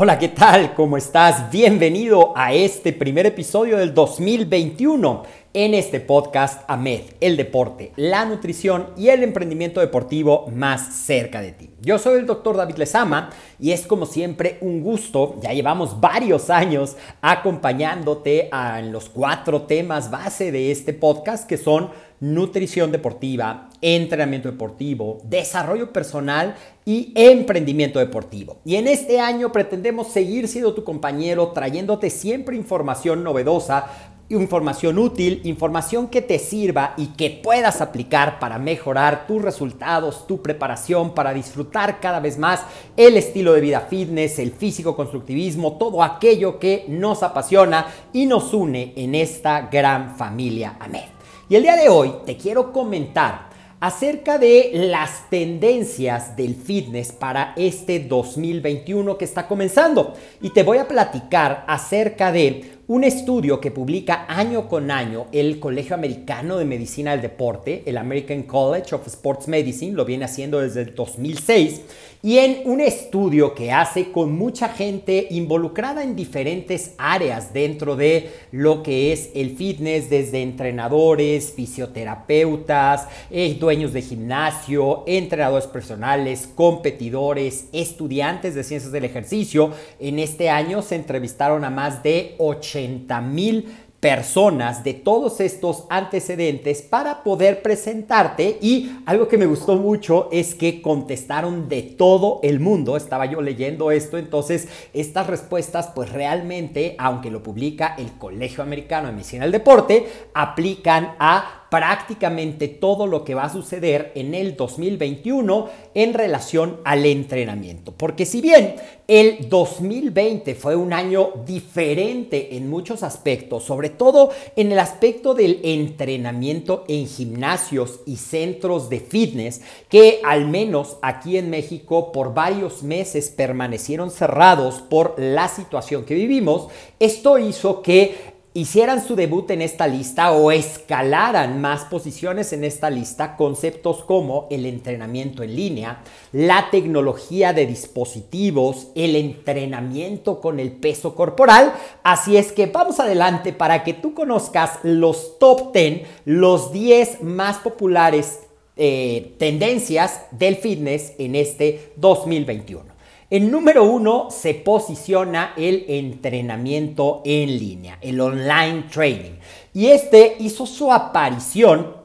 Hola, ¿qué tal? ¿Cómo estás? Bienvenido a este primer episodio del 2021 en este podcast AMED, el deporte, la nutrición y el emprendimiento deportivo más cerca de ti. Yo soy el doctor David Lezama y es como siempre un gusto, ya llevamos varios años acompañándote en los cuatro temas base de este podcast que son nutrición deportiva, entrenamiento deportivo, desarrollo personal y emprendimiento deportivo. Y en este año pretendemos seguir siendo tu compañero trayéndote siempre información novedosa información útil, información que te sirva y que puedas aplicar para mejorar tus resultados, tu preparación, para disfrutar cada vez más el estilo de vida fitness, el físico constructivismo, todo aquello que nos apasiona y nos une en esta gran familia AMED. Y el día de hoy te quiero comentar acerca de las tendencias del fitness para este 2021 que está comenzando. Y te voy a platicar acerca de un estudio que publica año con año el Colegio Americano de Medicina del Deporte, el American College of Sports Medicine, lo viene haciendo desde el 2006, y en un estudio que hace con mucha gente involucrada en diferentes áreas dentro de lo que es el fitness, desde entrenadores, fisioterapeutas, eh, dueños de gimnasio, entrenadores personales, competidores, estudiantes de ciencias del ejercicio. En este año se entrevistaron a más de 80 mil personas de todos estos antecedentes para poder presentarte. Y algo que me gustó mucho es que contestaron de todo el mundo, estaba yo leyendo esto, entonces estas respuestas pues realmente, aunque lo publica el Colegio Americano de Medicina del Deporte, aplican a prácticamente todo lo que va a suceder en el 2021 en relación al entrenamiento. Porque si bien el 2020 fue un año diferente en muchos aspectos, sobre todo en el aspecto del entrenamiento en gimnasios y centros de fitness, que al menos aquí en México por varios meses permanecieron cerrados por la situación que vivimos, esto hizo que hicieran su debut en esta lista o escalaran más posiciones en esta lista conceptos como el entrenamiento en línea, la tecnología de dispositivos, el entrenamiento con el peso corporal. Así es que vamos adelante para que tú conozcas los top 10, los 10 más populares eh, tendencias del fitness en este 2021. En número uno se posiciona el entrenamiento en línea, el online training. Y este hizo su aparición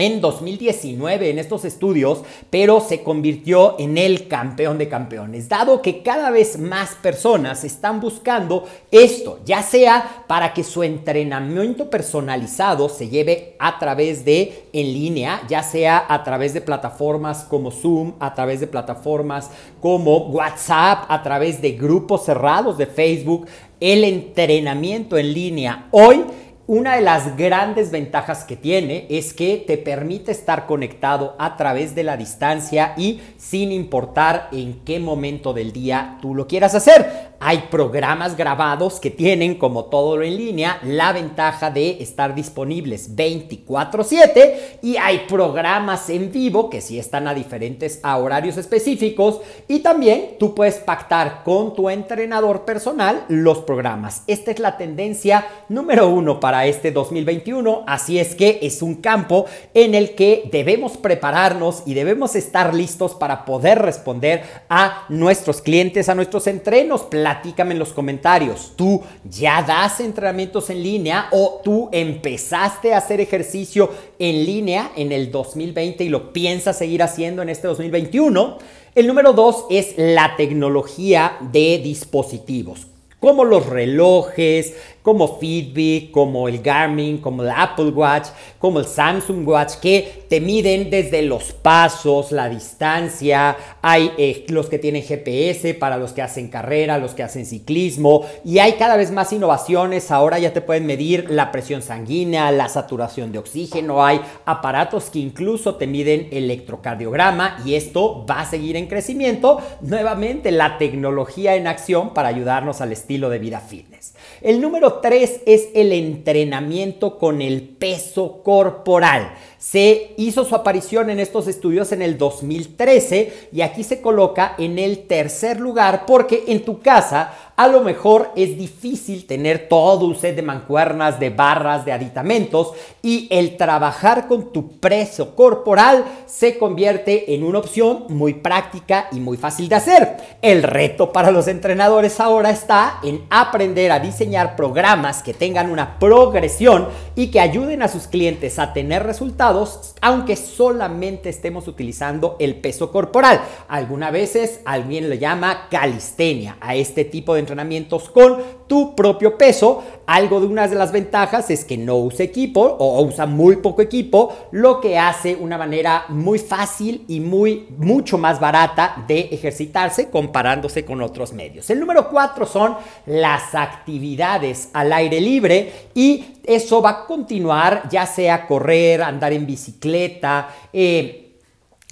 en 2019 en estos estudios, pero se convirtió en el campeón de campeones, dado que cada vez más personas están buscando esto, ya sea para que su entrenamiento personalizado se lleve a través de en línea, ya sea a través de plataformas como Zoom, a través de plataformas como WhatsApp, a través de grupos cerrados de Facebook, el entrenamiento en línea hoy Una de las grandes ventajas que tiene es que te permite estar conectado a través de la distancia y sin importar en qué momento del día tú lo quieras hacer. Hay programas grabados que tienen, como todo lo en línea, la ventaja de estar disponibles 24/7 y hay programas en vivo que sí están a diferentes horarios específicos y también tú puedes pactar con tu entrenador personal los programas. Esta es la tendencia número uno para este 2021, así es que es un campo en el que debemos prepararnos y debemos estar listos para poder responder a nuestros clientes, a nuestros entrenos. Platícame en los comentarios, ¿tú ya das entrenamientos en línea o tú empezaste a hacer ejercicio en línea en el 2020 y lo piensas seguir haciendo en este 2021? El número dos es la tecnología de dispositivos como los relojes, como Fitbit, como el Garmin, como el Apple Watch, como el Samsung Watch, que te miden desde los pasos, la distancia. Hay eh, los que tienen GPS para los que hacen carrera, los que hacen ciclismo. Y hay cada vez más innovaciones. Ahora ya te pueden medir la presión sanguínea, la saturación de oxígeno. Hay aparatos que incluso te miden electrocardiograma. Y esto va a seguir en crecimiento. Nuevamente, la tecnología en acción para ayudarnos al estilo de vida fitness. El número tres es el entrenamiento con el peso corporal. Se hizo su aparición en estos estudios en el 2013 y aquí se coloca en el tercer lugar porque en tu casa a lo mejor es difícil tener todo un set de mancuernas, de barras, de aditamentos y el trabajar con tu peso corporal se convierte en una opción muy práctica y muy fácil de hacer. El reto para los entrenadores ahora está en aprender a diseñar programas que tengan una progresión y que ayuden a sus clientes a tener resultados aunque solamente estemos utilizando el peso corporal. Algunas veces alguien le llama calistenia a este tipo de entrenamientos con tu propio peso. Algo de una de las ventajas es que no usa equipo o usa muy poco equipo, lo que hace una manera muy fácil y muy mucho más barata de ejercitarse comparándose con otros medios. El número cuatro son las actividades al aire libre y eso va a continuar ya sea correr, andar en bicicleta, eh,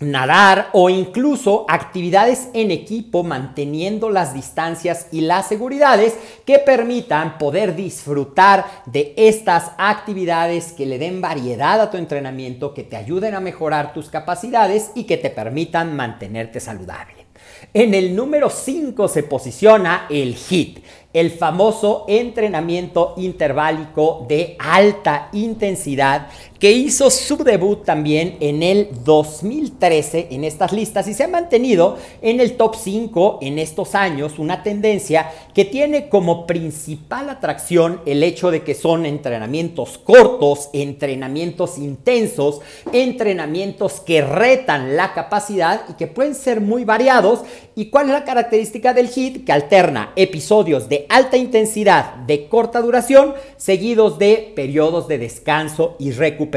nadar o incluso actividades en equipo manteniendo las distancias y las seguridades que permitan poder disfrutar de estas actividades que le den variedad a tu entrenamiento, que te ayuden a mejorar tus capacidades y que te permitan mantenerte saludable. En el número 5 se posiciona el HIT, el famoso entrenamiento interválico de alta intensidad que hizo su debut también en el 2013 en estas listas y se ha mantenido en el top 5 en estos años, una tendencia que tiene como principal atracción el hecho de que son entrenamientos cortos, entrenamientos intensos, entrenamientos que retan la capacidad y que pueden ser muy variados. ¿Y cuál es la característica del HIT? Que alterna episodios de alta intensidad de corta duración seguidos de periodos de descanso y recuperación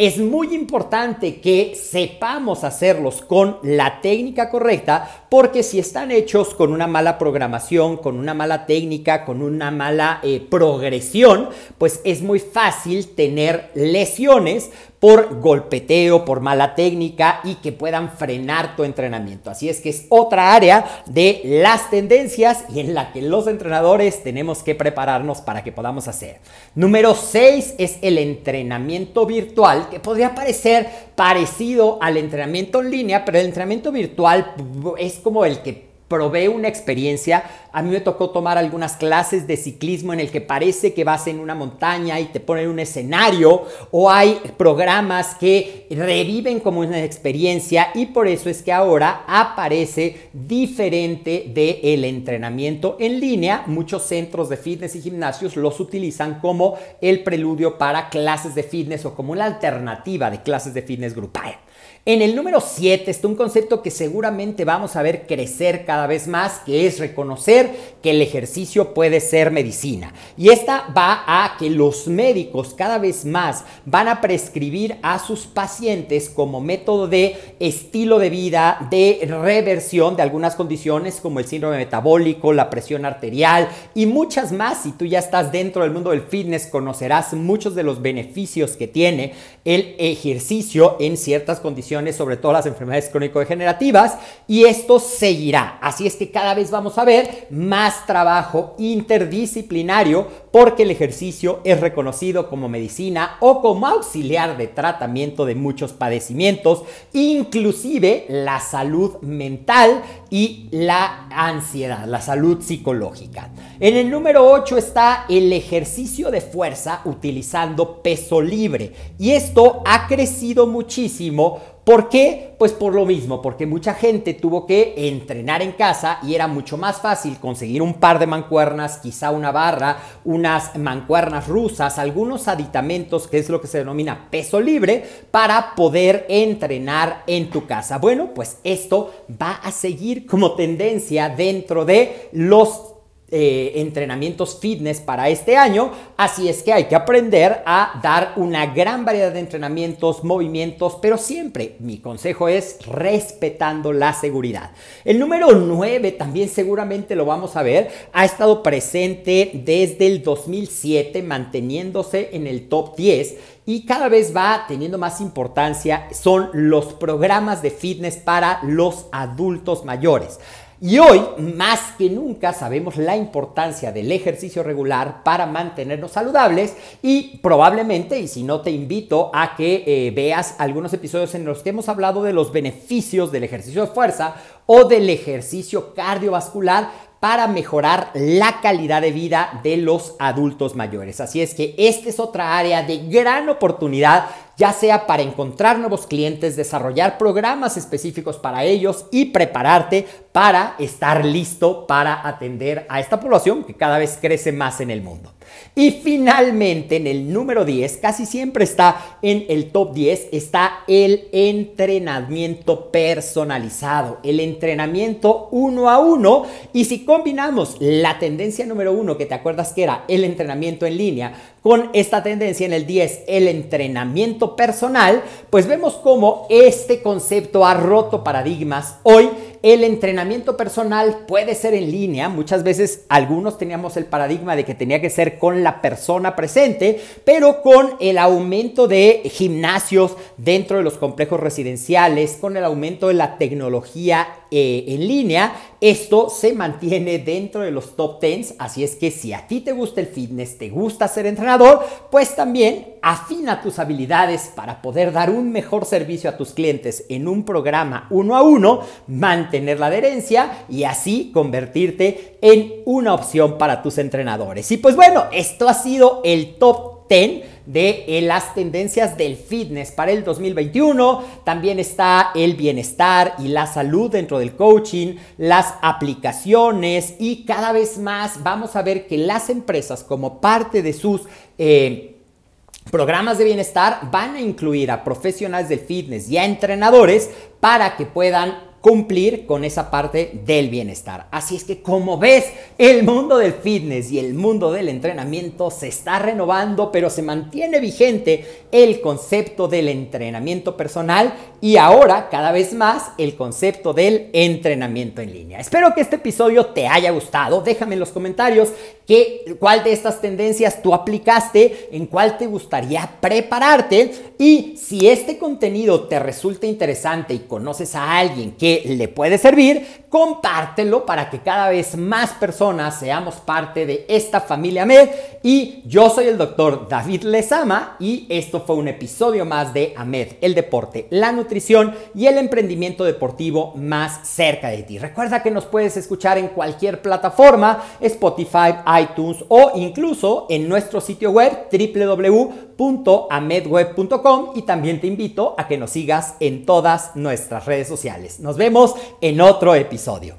es muy importante que sepamos hacerlos con la técnica correcta porque si están hechos con una mala programación, con una mala técnica, con una mala eh, progresión, pues es muy fácil tener lesiones por golpeteo, por mala técnica y que puedan frenar tu entrenamiento. Así es que es otra área de las tendencias y en la que los entrenadores tenemos que prepararnos para que podamos hacer. Número 6 es el entrenamiento virtual, que podría parecer parecido al entrenamiento en línea, pero el entrenamiento virtual es como el que provee una experiencia. A mí me tocó tomar algunas clases de ciclismo en el que parece que vas en una montaña y te ponen un escenario o hay programas que reviven como una experiencia y por eso es que ahora aparece diferente del entrenamiento en línea. Muchos centros de fitness y gimnasios los utilizan como el preludio para clases de fitness o como una alternativa de clases de fitness grupal. En el número 7 está un concepto que seguramente vamos a ver crecer cada vez más, que es reconocer que el ejercicio puede ser medicina. Y esta va a que los médicos cada vez más van a prescribir a sus pacientes como método de estilo de vida, de reversión de algunas condiciones como el síndrome metabólico, la presión arterial y muchas más. Si tú ya estás dentro del mundo del fitness, conocerás muchos de los beneficios que tiene el ejercicio en ciertas condiciones sobre todo las enfermedades crónico-degenerativas, y esto seguirá. Así es que cada vez vamos a ver más trabajo interdisciplinario porque el ejercicio es reconocido como medicina o como auxiliar de tratamiento de muchos padecimientos, inclusive la salud mental y la ansiedad, la salud psicológica. En el número 8 está el ejercicio de fuerza utilizando peso libre y esto ha crecido muchísimo ¿Por qué? Pues por lo mismo, porque mucha gente tuvo que entrenar en casa y era mucho más fácil conseguir un par de mancuernas, quizá una barra, unas mancuernas rusas, algunos aditamentos, que es lo que se denomina peso libre, para poder entrenar en tu casa. Bueno, pues esto va a seguir como tendencia dentro de los eh, entrenamientos fitness para este año, así es que hay que aprender a dar una gran variedad de entrenamientos, movimientos, pero siempre mi consejo es respetando la seguridad. El número 9 también seguramente lo vamos a ver, ha estado presente desde el 2007 manteniéndose en el top 10 y cada vez va teniendo más importancia son los programas de fitness para los adultos mayores. Y hoy, más que nunca, sabemos la importancia del ejercicio regular para mantenernos saludables y probablemente, y si no te invito a que eh, veas algunos episodios en los que hemos hablado de los beneficios del ejercicio de fuerza o del ejercicio cardiovascular para mejorar la calidad de vida de los adultos mayores. Así es que esta es otra área de gran oportunidad ya sea para encontrar nuevos clientes, desarrollar programas específicos para ellos y prepararte para estar listo para atender a esta población que cada vez crece más en el mundo. Y finalmente, en el número 10, casi siempre está en el top 10, está el entrenamiento personalizado, el entrenamiento uno a uno. Y si combinamos la tendencia número uno, que te acuerdas que era el entrenamiento en línea, con esta tendencia en el 10, el entrenamiento personal, pues vemos cómo este concepto ha roto paradigmas. Hoy el entrenamiento personal puede ser en línea. Muchas veces algunos teníamos el paradigma de que tenía que ser con la persona presente, pero con el aumento de gimnasios dentro de los complejos residenciales, con el aumento de la tecnología eh, en línea, esto se mantiene dentro de los top 10. Así es que si a ti te gusta el fitness, te gusta ser entrenador, pues también afina tus habilidades para poder dar un mejor servicio a tus clientes en un programa uno a uno, mantener la adherencia y así convertirte en una opción para tus entrenadores. Y pues bueno, esto ha sido el top 10 de eh, las tendencias del fitness para el 2021. También está el bienestar y la salud dentro del coaching, las aplicaciones y cada vez más vamos a ver que las empresas como parte de sus... Eh, programas de bienestar van a incluir a profesionales del fitness y a entrenadores para que puedan cumplir con esa parte del bienestar. Así es que como ves, el mundo del fitness y el mundo del entrenamiento se está renovando, pero se mantiene vigente el concepto del entrenamiento personal y ahora cada vez más el concepto del entrenamiento en línea. Espero que este episodio te haya gustado. Déjame en los comentarios qué, cuál de estas tendencias tú aplicaste, en cuál te gustaría prepararte y si este contenido te resulta interesante y conoces a alguien le puede servir, compártelo para que cada vez más personas seamos parte de esta familia MED. Y yo soy el doctor David Lezama y esto fue un episodio más de AMED, el deporte, la nutrición y el emprendimiento deportivo más cerca de ti. Recuerda que nos puedes escuchar en cualquier plataforma, Spotify, iTunes o incluso en nuestro sitio web www.amedweb.com y también te invito a que nos sigas en todas nuestras redes sociales. Nos vemos en otro episodio.